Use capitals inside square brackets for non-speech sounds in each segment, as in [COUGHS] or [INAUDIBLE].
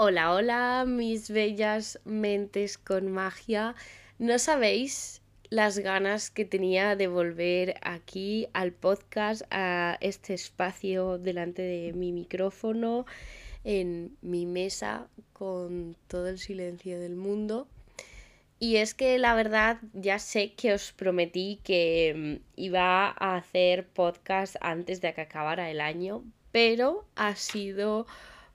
Hola, hola, mis bellas mentes con magia. No sabéis las ganas que tenía de volver aquí al podcast, a este espacio delante de mi micrófono, en mi mesa, con todo el silencio del mundo. Y es que la verdad ya sé que os prometí que mm, iba a hacer podcast antes de que acabara el año, pero ha sido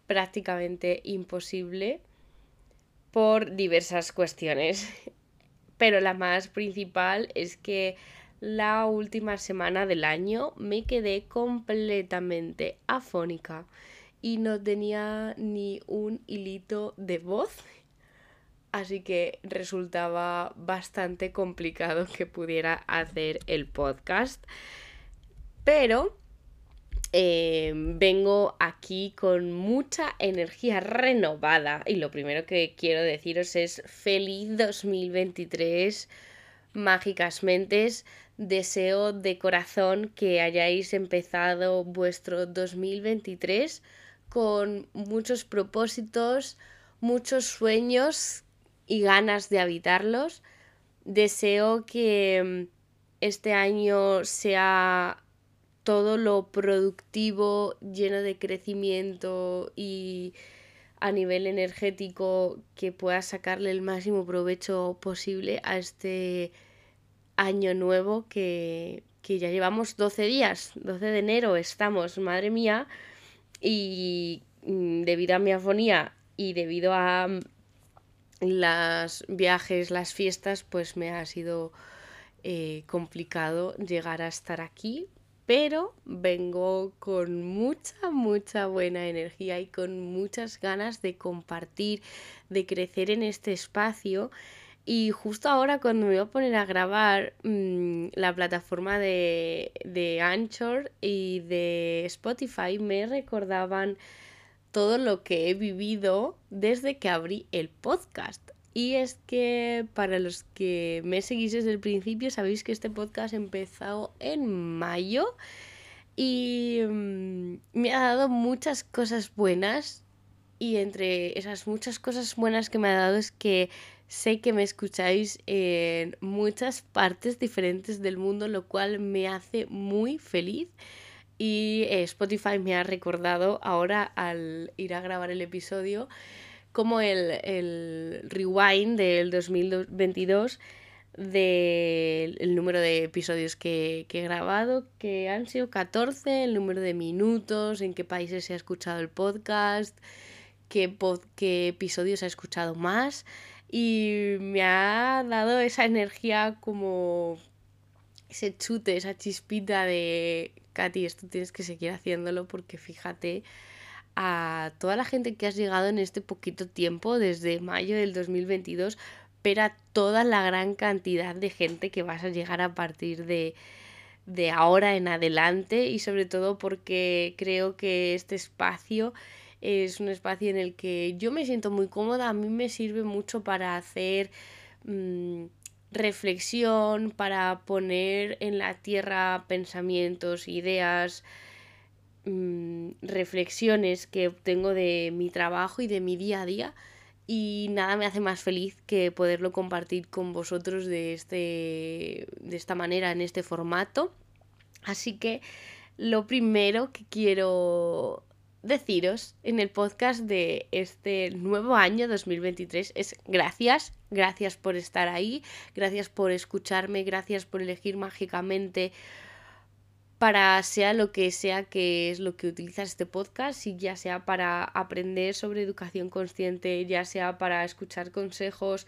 prácticamente imposible por diversas cuestiones. [LAUGHS] Pero la más principal es que la última semana del año me quedé completamente afónica y no tenía ni un hilito de voz. Así que resultaba bastante complicado que pudiera hacer el podcast. Pero Em, vengo aquí con mucha energía renovada y lo primero que quiero deciros es feliz 2023, mágicas mentes. Deseo de corazón que hayáis empezado vuestro 2023 con muchos propósitos, muchos sueños y ganas de habitarlos. Deseo que em, este año sea todo lo productivo, lleno de crecimiento y a nivel energético que pueda sacarle el máximo provecho posible a este año nuevo que, que ya llevamos 12 días, 12 de enero estamos, madre mía, y mm, debido a mi afonía y debido a mm, los viajes, las fiestas, pues me ha sido eh, complicado llegar a estar aquí, pero vengo con mucha, mucha buena energía y con muchas ganas de compartir, de crecer en este espacio. Y justo ahora cuando me voy a poner a grabar mm, la plataforma de, de Anchor y de Spotify me recordaban todo lo que he vivido desde que abrí el podcast. Y es que para los que me seguís desde el principio, sabéis que este podcast empezó en mayo y mm, me ha dado muchas cosas buenas. Y entre esas muchas cosas buenas que me ha dado es que sé que me escucháis en muchas partes diferentes del mundo, lo cual me hace muy feliz. Y eh, Spotify me ha recordado ahora al ir a grabar el episodio como el, el rewind del 2022 del número de episodios que, he grabado, que han sido 14, el número de minutos, en qué países se ha escuchado el podcast, qué, qué episodios ha escuchado más. Y me ha dado esa energía como ese chute, esa chispita de, Katy, esto tienes que seguir haciéndolo porque fíjate a toda la gente que has llegado en este poquito tiempo, desde mayo del 2022, pero a toda la gran cantidad de gente que vas a llegar a partir de, de ahora en adelante y sobre todo porque creo que este espacio es un espacio en el que yo me siento muy cómoda, a mí me sirve mucho para hacer mm, reflexión, para poner en la tierra pensamientos, ideas, Mm, reflexiones que obtengo de mi trabajo y de mi día a día y nada me hace más feliz que poderlo compartir con vosotros de, este, de esta manera, en este formato. Así que lo primero que quiero deciros en el podcast de este nuevo año 2023 es gracias, gracias por estar ahí, gracias por escucharme, gracias por elegir mágicamente para sea lo que sea que es lo que utilizas este podcast, y ya sea para aprender sobre educación consciente, ya sea para escuchar consejos,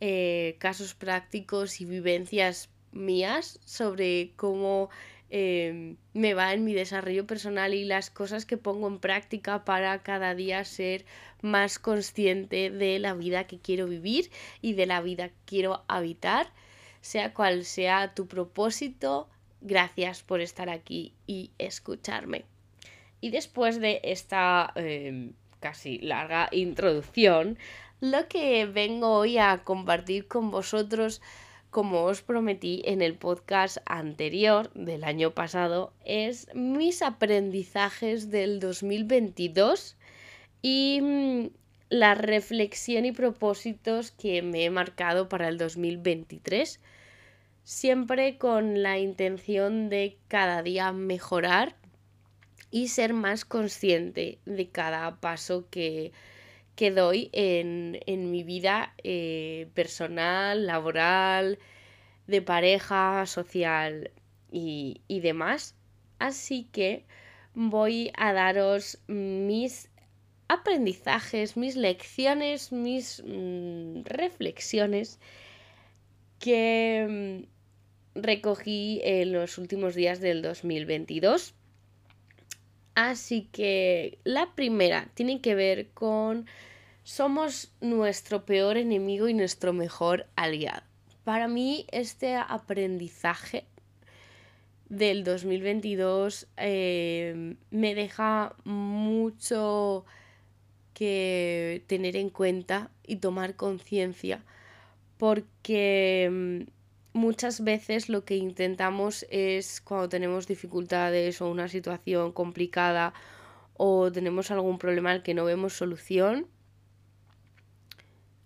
eh, casos prácticos y vivencias mías sobre cómo em, me va en mi desarrollo personal y las cosas que pongo en práctica para cada día ser más consciente de la vida que quiero vivir y de la vida que quiero habitar, sea cual sea tu propósito, Gracias por estar aquí y escucharme. Y después de esta em, casi larga introducción, lo que vengo hoy a compartir con vosotros, como os prometí en el podcast anterior del año pasado, es mis aprendizajes del 2022 y mm, la reflexión y propósitos que me he marcado para el 2023, siempre con la intención de cada día mejorar y ser más consciente de cada paso que, que doy en, mi vida eh, personal, laboral, de pareja, social y, y demás. Así que voy a daros mis aprendizajes, mis lecciones, mis mm, reflexiones que recogí en los últimos días del 2022. Así que la primera tiene que ver con somos nuestro peor enemigo y nuestro mejor aliado. Para mí este aprendizaje del 2022 eh, me deja mucho que tener en cuenta y tomar conciencia porque mm, muchas veces lo que intentamos es cuando tenemos dificultades o una situación complicada o tenemos algún problema al que no vemos solución,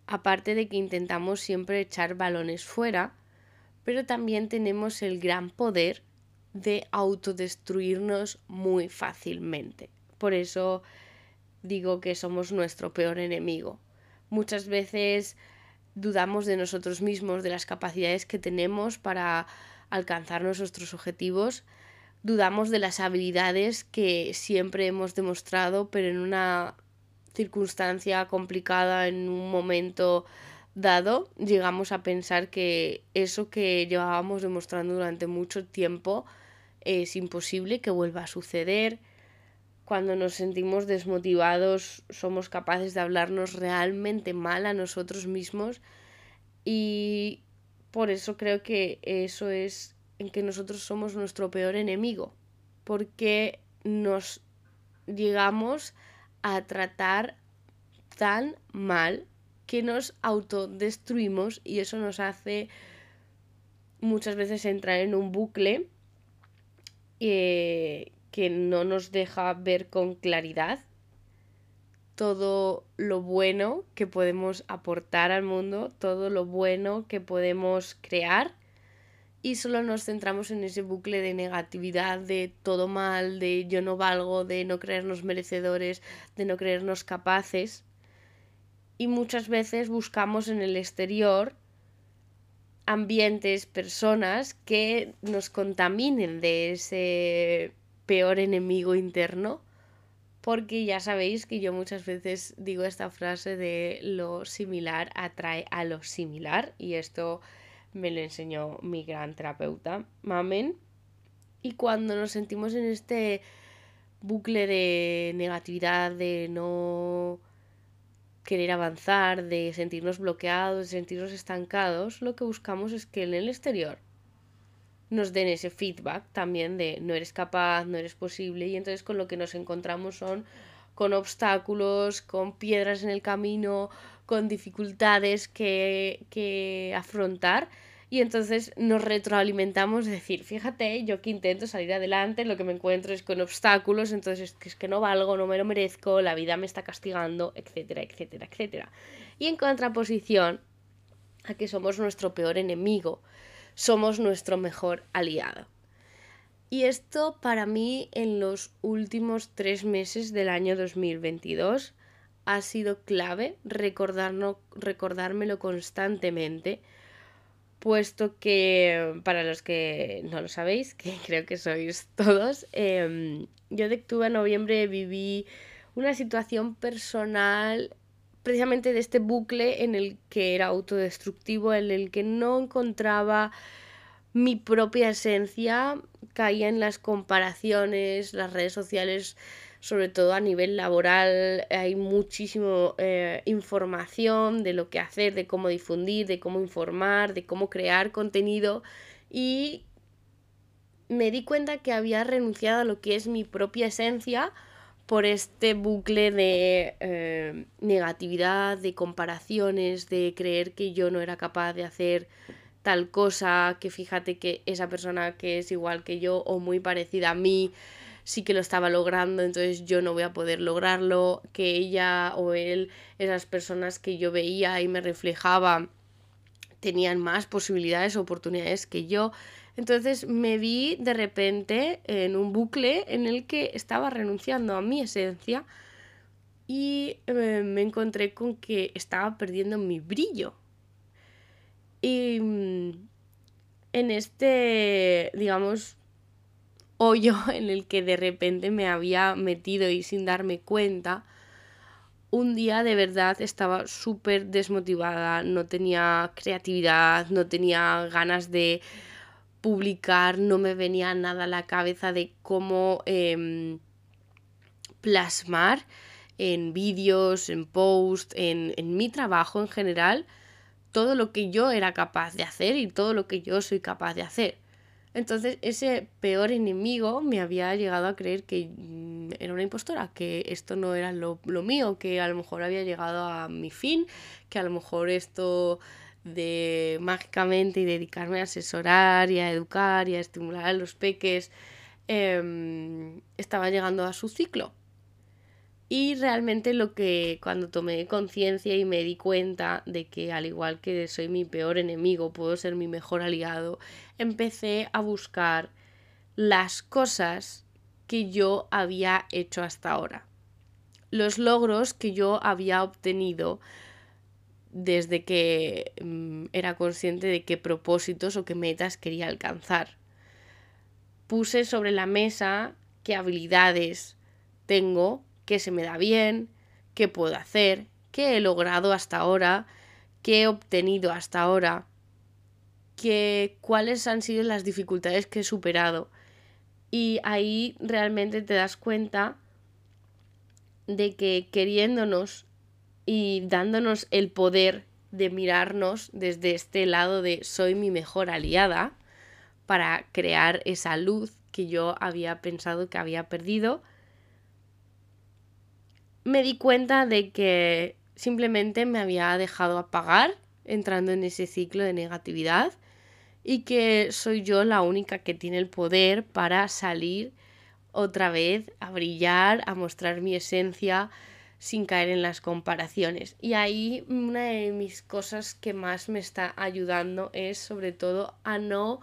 aparte de que intentamos siempre echar balones fuera, pero también tenemos el gran poder de autodestruirnos muy fácilmente. Por eso digo que somos nuestro peor enemigo. Muchas veces dudamos de nosotros mismos, de las capacidades que tenemos para alcanzar nuestros objetivos, dudamos de las habilidades que siempre hemos demostrado, pero en una circunstancia complicada, en un momento dado, llegamos a pensar que eso que llevábamos demostrando durante mucho tiempo es imposible que vuelva a suceder. Cuando nos sentimos desmotivados somos capaces de hablarnos realmente mal a nosotros mismos. Y por eso creo que eso es en que nosotros somos nuestro peor enemigo, porque nos llegamos a tratar tan mal que nos autodestruimos y eso nos hace muchas veces entrar en un bucle eh, que no nos deja ver con claridad todo lo bueno que podemos aportar al mundo, todo lo bueno que podemos crear y solo nos centramos en ese bucle de negatividad, de todo mal, de yo no valgo, de no creernos merecedores, de no creernos capaces. Y muchas veces buscamos en el exterior ambientes, personas que nos contaminen de ese peor enemigo interno, porque ya sabéis que yo muchas veces digo esta frase de lo similar atrae a lo similar y esto me lo enseñó mi gran terapeuta, Mamen. Y cuando nos sentimos en este bucle de negatividad, de no querer avanzar, de sentirnos bloqueados, de sentirnos estancados, lo que buscamos es que en el exterior nos den ese feedback también de no eres capaz, no eres posible y entonces con lo que nos encontramos son con obstáculos, con piedras en el camino, con dificultades que, que afrontar y entonces nos retroalimentamos, decir, fíjate, yo que intento salir adelante, lo que me encuentro es con obstáculos, entonces es que no valgo, no me lo merezco, la vida me está castigando, etcétera, etcétera, etcétera. Y en contraposición a que somos nuestro peor enemigo, somos nuestro mejor aliado. Y esto para mí en los últimos tres meses del año 2022 ha sido clave recordármelo constantemente puesto que para los que no lo sabéis, [LAUGHS] que creo que sois todos, em, yo de octubre a noviembre viví una situación personal precisamente de este bucle en el que era autodestructivo, en el que no encontraba mi propia esencia, caía en las comparaciones, las redes sociales sobre todo a nivel laboral, hay muchísima eh, información de lo que hacer, de cómo difundir, de cómo informar, de cómo crear contenido y me di cuenta que había renunciado a lo que es mi propia esencia por este bucle de eh, negatividad, de comparaciones, de creer que yo no era capaz de hacer tal cosa, que fíjate que esa persona que es igual que yo o muy parecida a mí, sí que lo estaba logrando, entonces yo no voy a poder lograrlo, que ella o él, esas personas que yo veía y me reflejaba, tenían más posibilidades, oportunidades que yo. Entonces me vi de repente en un bucle en el que estaba renunciando a mi esencia y eh, me encontré con que estaba perdiendo mi brillo. Y mm, en este, digamos, hoyo [LAUGHS] en el que de repente me había metido y sin darme cuenta, un día de verdad estaba súper desmotivada, no tenía creatividad, no tenía ganas de publicar, no me venía nada a la cabeza de cómo em, plasmar en vídeos, en posts, en, en mi trabajo en general, todo lo que yo era capaz de hacer y todo lo que yo soy capaz de hacer. Entonces ese peor enemigo me había llegado a creer que mm, era una impostora, que esto no era lo, mío, que a lo mejor había llegado a mi fin, que a lo mejor esto de mágicamente y dedicarme a asesorar y a educar y a estimular a los peques em, estaba llegando a su ciclo. Y realmente lo que cuando tomé conciencia y me di cuenta de que al igual que soy mi peor enemigo, puedo ser mi mejor aliado, empecé a buscar las cosas que yo había hecho hasta ahora. Los logros que yo había obtenido desde que mm, era consciente de qué propósitos o qué metas quería alcanzar. Puse sobre la mesa qué habilidades tengo qué se me da bien, qué puedo hacer, qué he logrado hasta ahora, qué he obtenido hasta ahora, qué, cuáles han sido las dificultades que he superado. Y ahí realmente te das cuenta de que queriéndonos y dándonos el poder de mirarnos desde este lado de soy mi mejor aliada para crear esa luz que yo había pensado que había perdido, me di cuenta de que simplemente me había dejado apagar entrando en ese ciclo de negatividad y que soy yo la única que tiene el poder para salir otra vez a brillar, a mostrar mi esencia sin caer en las comparaciones. Y ahí una de mis cosas que más me está ayudando es sobre todo a no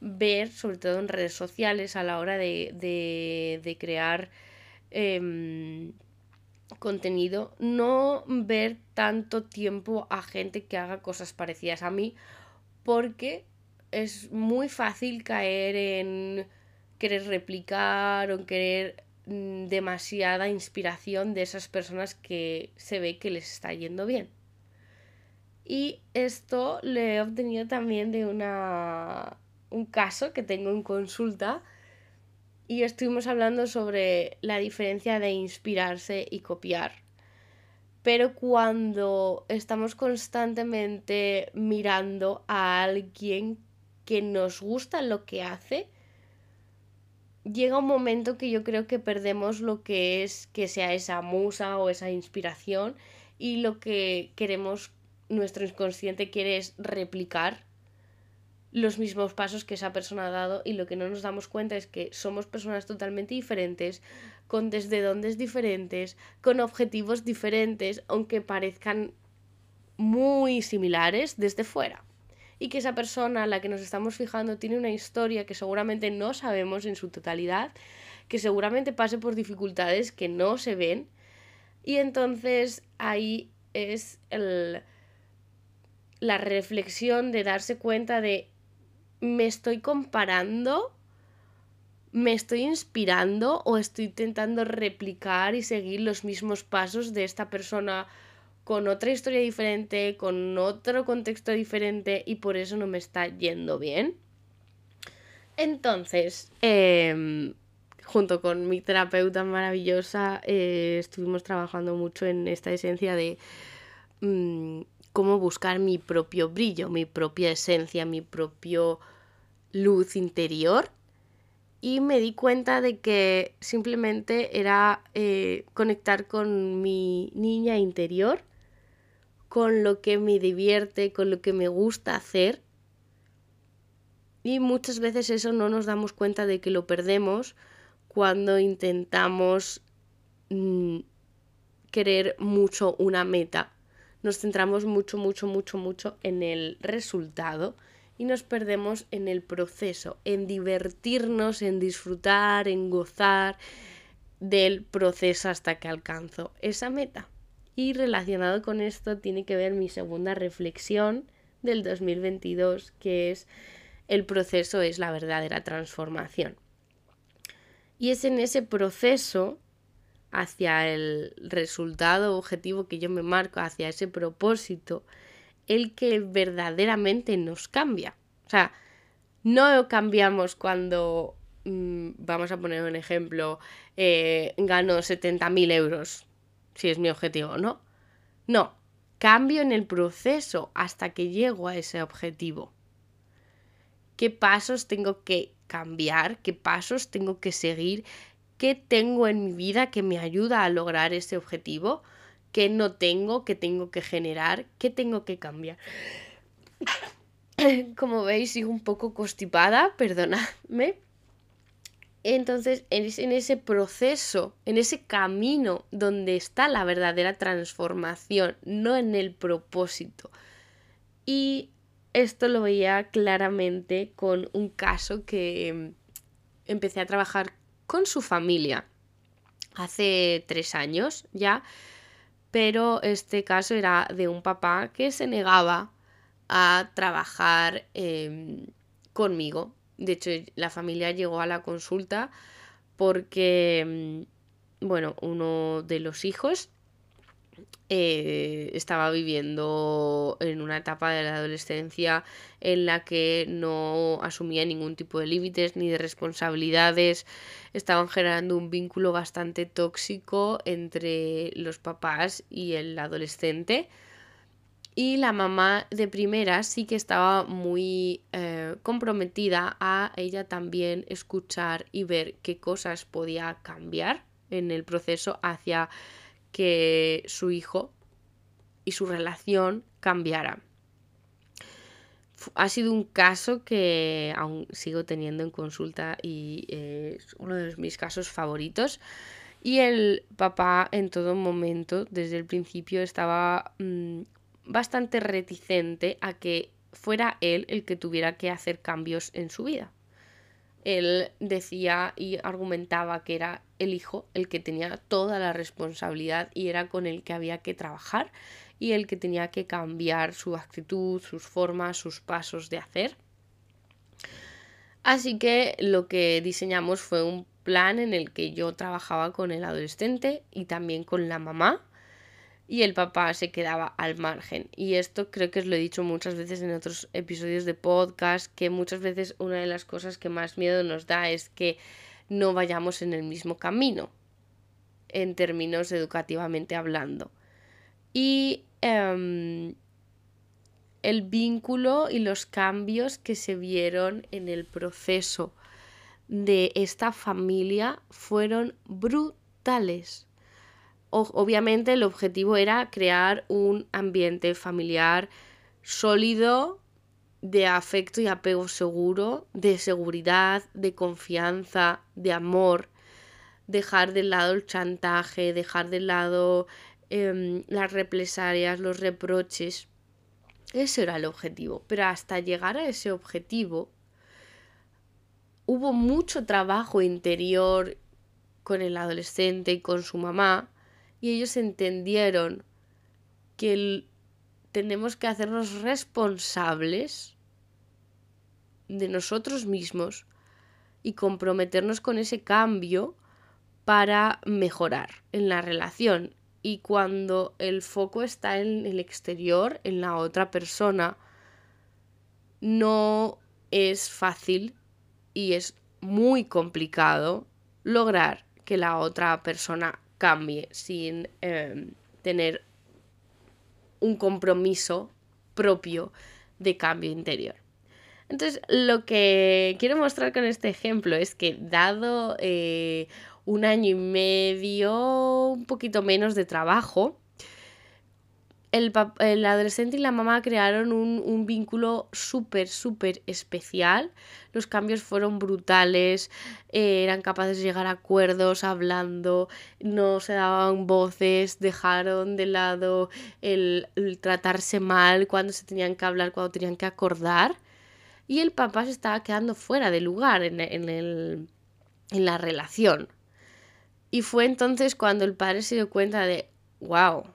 ver, sobre todo en redes sociales, a la hora de, de, crear em, contenido, no ver tanto tiempo a gente que haga cosas parecidas a mí, porque es muy fácil caer en querer replicar o querer demasiada inspiración de esas personas que se ve que les está yendo bien. Y esto lo he obtenido también de una, un caso que tengo en consulta y estuvimos hablando sobre la diferencia de inspirarse y copiar. Pero cuando estamos constantemente mirando a alguien que nos gusta lo que hace, llega un momento que yo creo que perdemos lo que es que sea esa musa o esa inspiración y lo que queremos, nuestro inconsciente quiere es replicar los mismos pasos que esa persona ha dado y lo que no nos damos cuenta es que somos personas totalmente diferentes, con desde dónde diferentes, con objetivos diferentes, aunque parezcan muy similares desde fuera. Y que esa persona a la que nos estamos fijando tiene una historia que seguramente no sabemos en su totalidad, que seguramente pase por dificultades que no se ven. Y entonces ahí es el, la reflexión de darse cuenta de me estoy comparando, me estoy inspirando o estoy intentando replicar y seguir los mismos pasos de esta persona con otra historia diferente, con otro contexto diferente y por eso no me está yendo bien. Entonces, em, junto con mi terapeuta maravillosa, eh, estuvimos trabajando mucho en esta esencia de mm, cómo buscar mi propio brillo, mi propia esencia, mi propio luz interior y me di cuenta de que simplemente era eh, conectar con mi niña interior, con lo que me divierte, con lo que me gusta hacer. Y muchas veces eso no nos damos cuenta de que lo perdemos cuando intentamos mm, querer mucho una meta. Nos centramos mucho, mucho, mucho, mucho en el resultado y nos perdemos en el proceso, en divertirnos, en disfrutar, en gozar del proceso hasta que alcanzo esa meta. Y relacionado con esto tiene que ver mi segunda reflexión del 2022, que es el proceso es la verdadera transformación. Y es en ese proceso hacia el resultado objetivo que yo me marco, hacia ese propósito, el que verdaderamente nos cambia. O sea, no cambiamos cuando, mm, vamos a poner un ejemplo, eh, gano 70.000 euros, si es mi objetivo, ¿no? No, cambio en el proceso hasta que llego a ese objetivo. ¿Qué pasos tengo que cambiar? ¿Qué pasos tengo que seguir? ¿Qué tengo en mi vida que me ayuda a lograr ese objetivo? ¿Qué no tengo? ¿Qué tengo que generar? ¿Qué tengo que cambiar? [COUGHS] Como veis, sigo un poco constipada, perdonadme. Entonces, es en ese proceso, en ese camino donde está la verdadera transformación, no en el propósito. Y esto lo veía claramente con un caso que em, empecé a trabajar con su familia hace tres años ya, pero este caso era de un papá que se negaba a trabajar em, conmigo de hecho, la familia llegó a la consulta porque, mm, bueno, uno de los hijos eh, estaba viviendo en una etapa de la adolescencia en la que no asumía ningún tipo de límites ni de responsabilidades. Estaban generando un vínculo bastante tóxico entre los papás y el adolescente. Y la mamá de primera sí que estaba muy eh, comprometida a ella también escuchar y ver qué cosas podía cambiar en el proceso hacia que su hijo y su relación cambiara. Ha sido un caso que aún sigo teniendo en consulta y es uno de mis casos favoritos. Y el papá en todo momento, desde el principio, estaba mm, bastante reticente a que fuera él el que tuviera que hacer cambios en su vida. Él decía y argumentaba que era el hijo el que tenía toda la responsabilidad y era con el que había que trabajar y el que tenía que cambiar su actitud, sus formas, sus pasos de hacer. Así que lo que diseñamos fue un plan en el que yo trabajaba con el adolescente y también con la mamá y el papá se quedaba al margen. Y esto creo que os lo he dicho muchas veces en otros episodios de podcast, que muchas veces una de las cosas que más miedo nos da es que no vayamos en el mismo camino, en términos educativamente hablando. Y em, el vínculo y los cambios que se vieron en el proceso de esta familia fueron brutales obviamente el objetivo era crear un ambiente familiar sólido, de afecto y apego seguro, de seguridad, de confianza, de amor, dejar de lado el chantaje, dejar de lado em, las represalias, los reproches. Ese era el objetivo. Pero hasta llegar a ese objetivo hubo mucho trabajo interior con el adolescente y con su mamá y ellos entendieron que tenemos que hacernos responsables de nosotros mismos y comprometernos con ese cambio para mejorar en la relación. Y cuando el foco está en el exterior, en la otra persona, no es fácil y es muy complicado lograr que la otra persona cambie sin em, tener un compromiso propio de cambio interior. Entonces, lo que quiero mostrar con este ejemplo es que dado eh, un año y medio, un poquito menos de trabajo, el, adolescente y la mamá crearon un, vínculo súper, súper especial. Los cambios fueron brutales, eh, eran capaces de llegar a acuerdos hablando, no se daban voces, dejaron de lado el, tratarse mal cuando se tenían que hablar, cuando tenían que acordar. Y el papá se estaba quedando fuera de lugar en, en la relación. Y fue entonces cuando el padre se dio cuenta de, wow,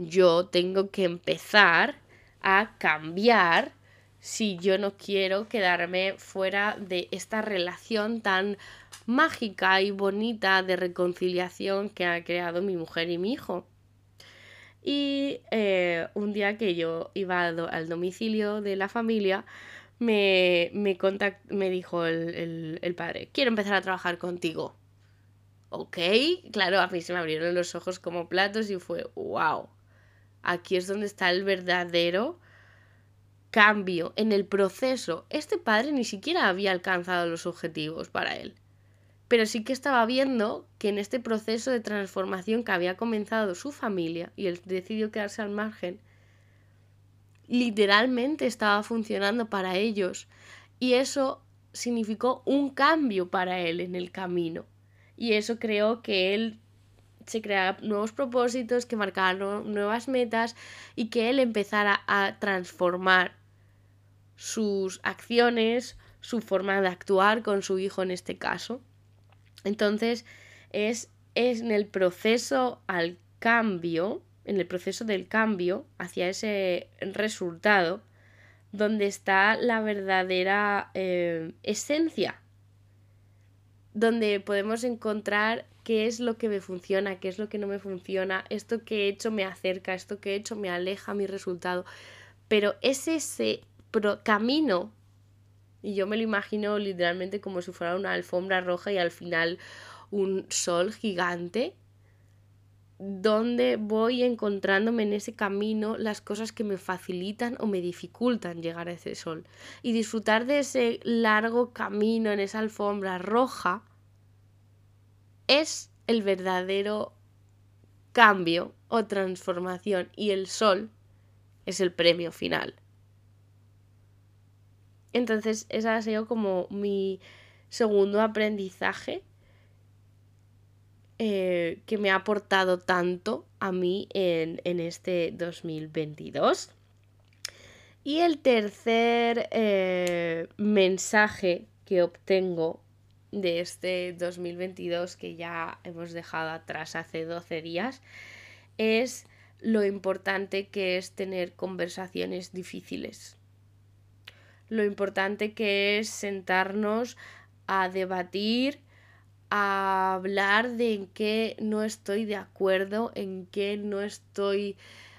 yo tengo que empezar a cambiar si yo no quiero quedarme fuera de esta relación tan mágica y bonita de reconciliación que ha creado mi mujer y mi hijo. Y eh, un día que yo iba al domicilio de la familia, me, me, me dijo el, el padre, quiero empezar a trabajar contigo. Ok, claro, a mí se me abrieron los ojos como platos y fue, wow Aquí es donde está el verdadero cambio en el proceso. Este padre ni siquiera había alcanzado los objetivos para él. Pero sí que estaba viendo que en este proceso de transformación que había comenzado su familia y él decidió quedarse al margen, literalmente estaba funcionando para ellos. Y eso significó un cambio para él en el camino. Y eso creo que él se crearan nuevos propósitos, que marcaran nuevas metas y que él empezara a transformar sus acciones, su forma de actuar con su hijo en este caso. Entonces es, es en el proceso al cambio, en el proceso del cambio hacia ese resultado, donde está la verdadera eh, esencia, donde podemos encontrar qué es lo que me funciona, qué es lo que no me funciona, esto que he hecho me acerca, esto que he hecho me aleja mi resultado. Pero es ese camino, y yo me lo imagino literalmente como si fuera una alfombra roja y al final un sol gigante, donde voy encontrándome en ese camino las cosas que me facilitan o me dificultan llegar a ese sol. Y disfrutar de ese largo camino en esa alfombra roja es el verdadero cambio o transformación y el sol es el premio final. Entonces, ese ha sido como mi segundo aprendizaje eh, que me ha aportado tanto a mí en, este 2022. Y el tercer eh, mensaje que obtengo de este 2022 que ya hemos dejado atrás hace 12 días es lo importante que es tener conversaciones difíciles. Lo importante que es sentarnos a debatir, a hablar de en qué no estoy de acuerdo, en qué no estoy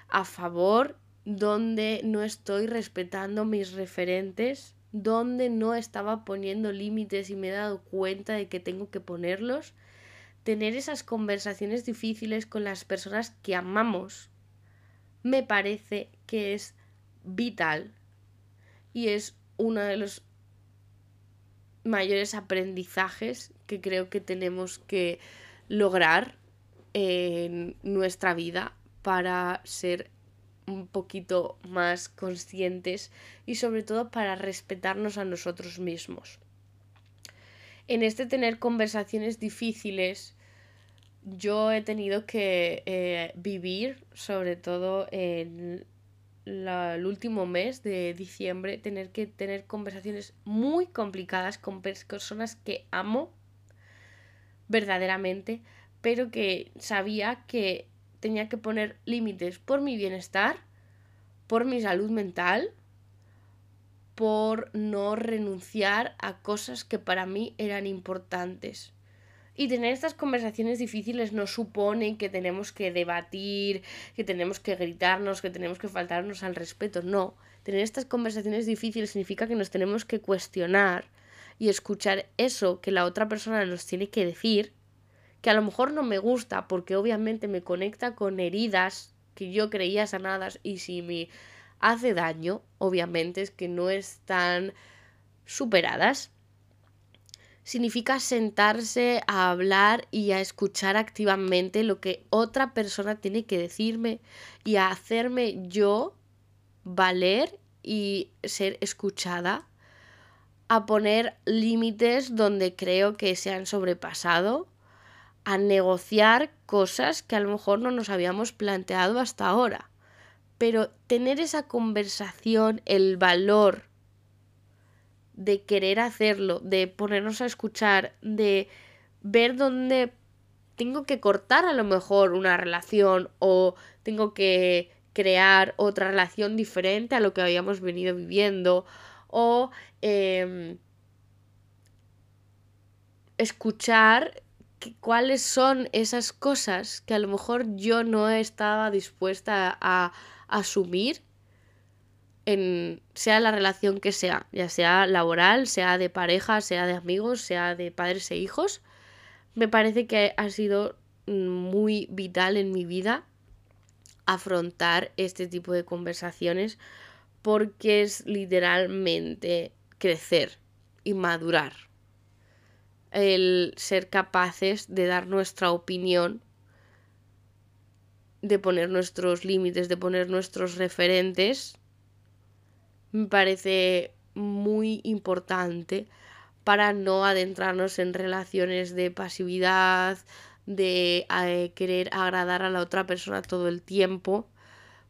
a favor, donde no estoy respetando mis referentes donde no estaba poniendo límites y me he dado cuenta de que tengo que ponerlos. Tener esas conversaciones difíciles con las personas que amamos me parece que es vital y es uno de los mayores aprendizajes que creo que tenemos que lograr en nuestra vida para ser un poquito más conscientes y sobre todo para respetarnos a nosotros mismos. En este tener conversaciones difíciles, yo he tenido que eh, vivir, sobre todo en el último mes de diciembre, tener que tener conversaciones muy complicadas con personas que amo verdaderamente, pero que sabía que tenía que poner límites por mi bienestar, por mi salud mental, por no renunciar a cosas que para mí eran importantes. Y tener estas conversaciones difíciles no supone que tenemos que debatir, que tenemos que gritarnos, que tenemos que faltarnos al respeto. No, tener estas conversaciones difíciles significa que nos tenemos que cuestionar y escuchar eso que la otra persona nos tiene que decir que a lo mejor no me gusta porque obviamente me conecta con heridas que yo creía sanadas y si me hace daño, obviamente es que no están superadas. significa sentarse a hablar y a escuchar activamente lo que otra persona tiene que decirme y a hacerme yo valer y ser escuchada, a poner límites donde creo que se han sobrepasado, a negociar cosas que a lo mejor no nos habíamos planteado hasta ahora. Pero tener esa conversación, el valor de querer hacerlo, de ponernos a escuchar, de ver dónde tengo que cortar a lo mejor una relación o tengo que crear otra relación diferente a lo que habíamos venido viviendo o em, escuchar cuáles son esas cosas que a lo mejor yo no estaba dispuesta a asumir en sea la relación que sea, ya sea laboral, sea de pareja, sea de amigos, sea de padres e hijos, me parece que ha sido muy vital en mi vida afrontar este tipo de conversaciones porque es literalmente crecer y madurar. El ser capaces de dar nuestra opinión, de poner nuestros límites, de poner nuestros referentes me parece muy importante para no adentrarnos en relaciones de pasividad, de eh, querer agradar a la otra persona todo el tiempo,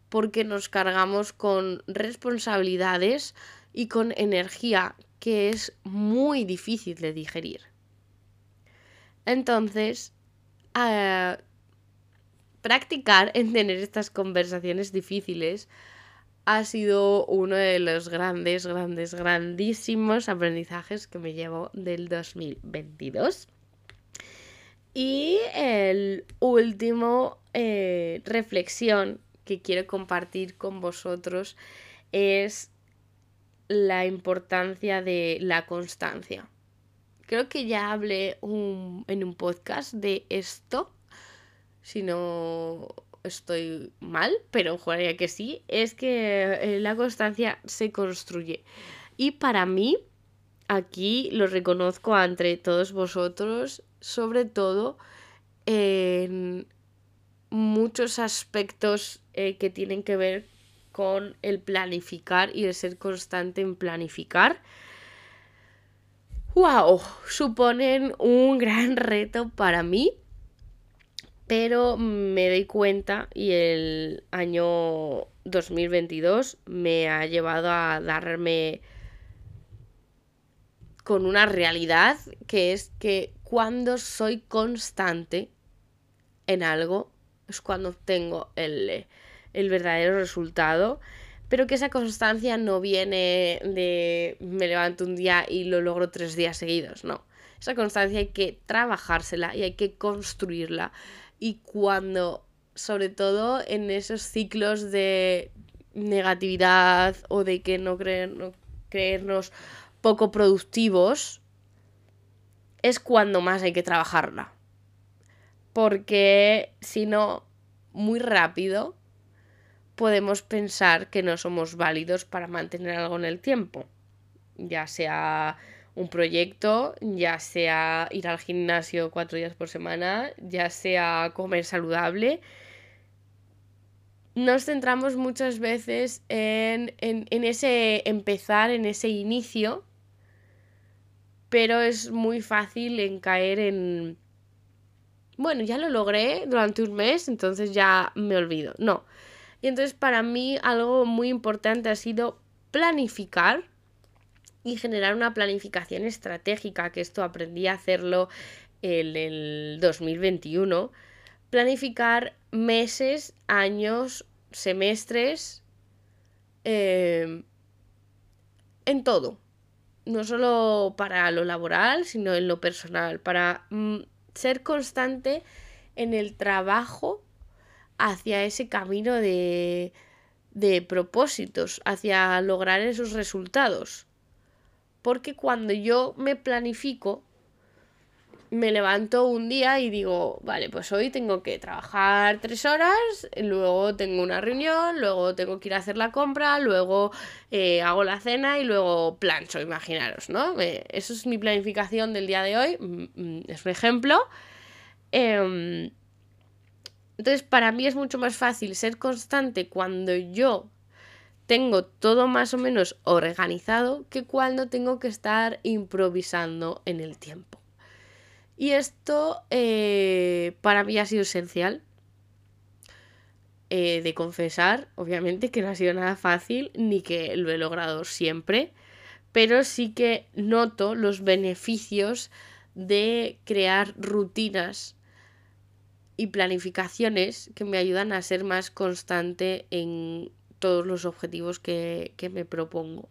porque nos cargamos con responsabilidades y con energía que es muy difícil de digerir. Entonces, practicar en tener estas conversaciones difíciles ha sido uno de los grandes, grandes, grandísimos aprendizajes que me llevo del 2022. Y el último eh, reflexión que quiero compartir con vosotros es la importancia de la constancia. Creo que ya hablé en un podcast de esto, si no estoy mal, pero juraría que sí, es que eh, la constancia se construye. Y para mí, aquí lo reconozco entre todos vosotros, sobre todo en muchos aspectos eh, que tienen que ver con el planificar y el ser constante en planificar. ¡Wow! Suponen un gran reto para mí pero me doy cuenta y el año 2022 me ha llevado a darme con una realidad que es que cuando soy constante en algo es cuando obtengo el, el verdadero resultado pero que esa constancia no viene de me levanto un día y lo logro tres días seguidos, no. Esa constancia hay que trabajársela y hay que construirla y cuando, sobre todo en esos ciclos de negatividad o de que no, creernos poco productivos, es cuando más hay que trabajarla. Porque si no, muy rápido podemos pensar que no somos válidos para mantener algo en el tiempo. Ya sea un proyecto, ya sea ir al gimnasio cuatro días por semana, ya sea comer saludable. Nos centramos muchas veces en, en, ese empezar, en ese inicio, pero es muy fácil en caer en, bueno, ya lo logré durante un mes, entonces ya me olvido. No. Y entonces para mí algo muy importante ha sido planificar y generar una planificación estratégica, que esto aprendí a hacerlo en el 2021. Planificar meses, años, semestres, em, en todo. No solo para lo laboral, sino en lo personal, para mm, ser constante en el trabajo hacia ese camino de, de propósitos, hacia lograr esos resultados. Porque cuando yo me planifico, me levanto un día y digo, vale, pues hoy tengo que trabajar tres horas, luego tengo una reunión, luego tengo que ir a hacer la compra, luego eh, hago la cena y luego plancho, imaginaros, ¿no? Eh, eso es mi planificación del día de hoy, mm, mm, es un ejemplo. Em, entonces, para mí es mucho más fácil ser constante cuando yo tengo todo más o menos organizado que cuando tengo que estar improvisando en el tiempo. Y esto eh, para mí ha sido esencial. Eh, de confesar, obviamente, que no ha sido nada fácil ni que lo he logrado siempre, pero sí que noto los beneficios de crear rutinas y planificaciones que me ayudan a ser más constante en todos los objetivos que, que me propongo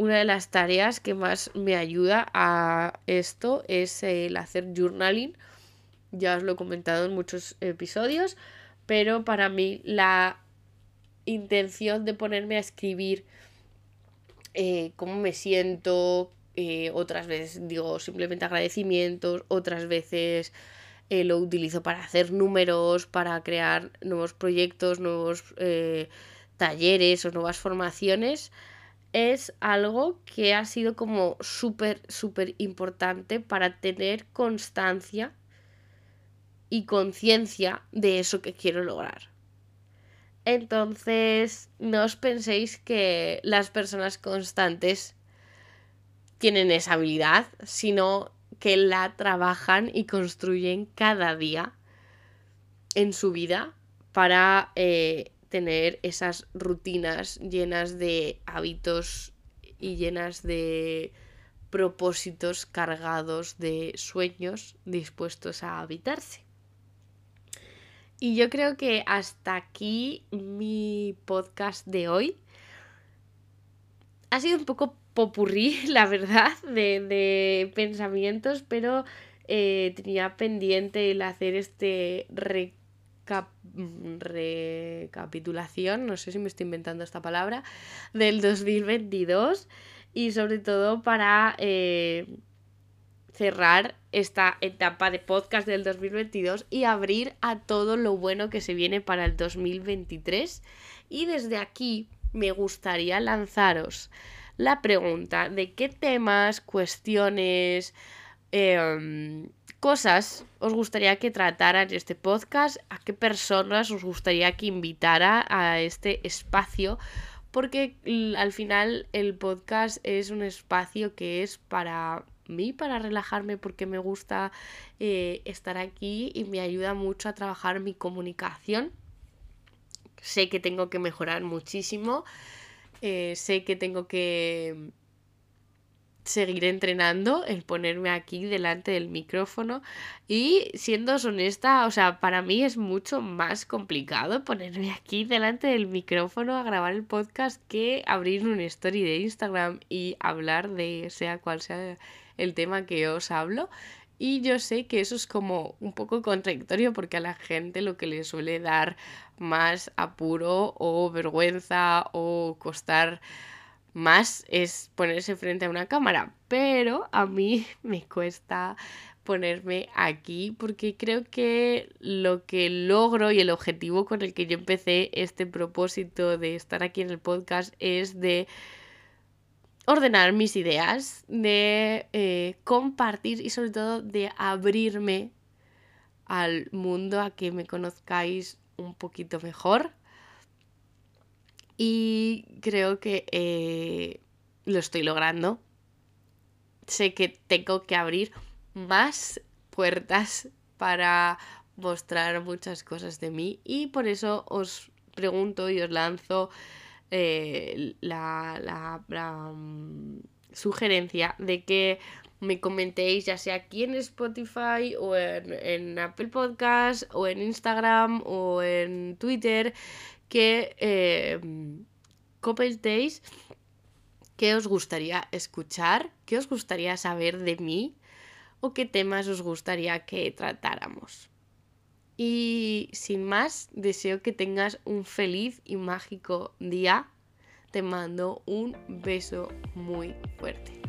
una de las tareas que más me ayuda a esto es el hacer journaling. Ya os lo he comentado en muchos episodios, pero para mí la intención de ponerme a escribir eh, cómo me siento, eh, otras veces digo simplemente agradecimientos, otras veces eh, lo utilizo para hacer números, para crear nuevos proyectos, nuevos talleres o nuevas formaciones es algo que ha sido como súper, súper importante para tener constancia y conciencia de eso que quiero lograr. Entonces, no os penséis que las personas constantes tienen esa habilidad, sino que la trabajan y construyen cada día en su vida para eh, tener esas rutinas llenas de hábitos y llenas de propósitos cargados de sueños dispuestos a habitarse. Y yo creo que hasta aquí mi podcast de hoy. Ha sido un poco popurrí, [LAUGHS] la verdad, de, pensamientos, pero eh, tenía pendiente el hacer este Mm, recapitulación, no sé si me estoy inventando esta palabra, del 2022 y sobre todo para eh, cerrar esta etapa de podcast del 2022 y abrir a todo lo bueno que se viene para el 2023. Y desde aquí me gustaría lanzaros la pregunta de qué temas, cuestiones, eh, cosas os gustaría que tratara este podcast, a qué personas os gustaría que invitara a este espacio, porque al final el podcast es un espacio que es para mí, para relajarme, porque me gusta eh, estar aquí y me ayuda mucho a trabajar mi comunicación. Sé que tengo que mejorar muchísimo, eh, sé que tengo que seguir entrenando, el ponerme aquí delante del micrófono y siendo honesta, o sea, para mí es mucho más complicado ponerme aquí delante del micrófono a grabar el podcast que abrir un story de Instagram y hablar de sea cual sea el tema que os hablo. Y yo sé que eso es como un poco contradictorio porque a la gente lo que le suele dar más apuro o vergüenza o costar más es ponerse frente a una cámara, pero a mí [LAUGHS] me cuesta ponerme aquí porque creo que lo que logro y el objetivo con el que yo empecé este propósito de estar aquí en el podcast es de ordenar mis ideas, de eh, compartir y sobre todo de abrirme al mundo a que me conozcáis un poquito mejor y creo que eh, lo estoy logrando. Sé que tengo que abrir más puertas para mostrar muchas cosas de mí y por eso os pregunto y os lanzo eh, la, mm, sugerencia de que me comentéis ya sea aquí en Spotify o en, Apple Podcast o en Instagram o en Twitter que eh, comentéis qué os gustaría escuchar, qué os gustaría saber de mí o qué temas os gustaría que tratáramos. Y sin más, deseo que tengas un feliz y mágico día. Te mando un beso muy fuerte.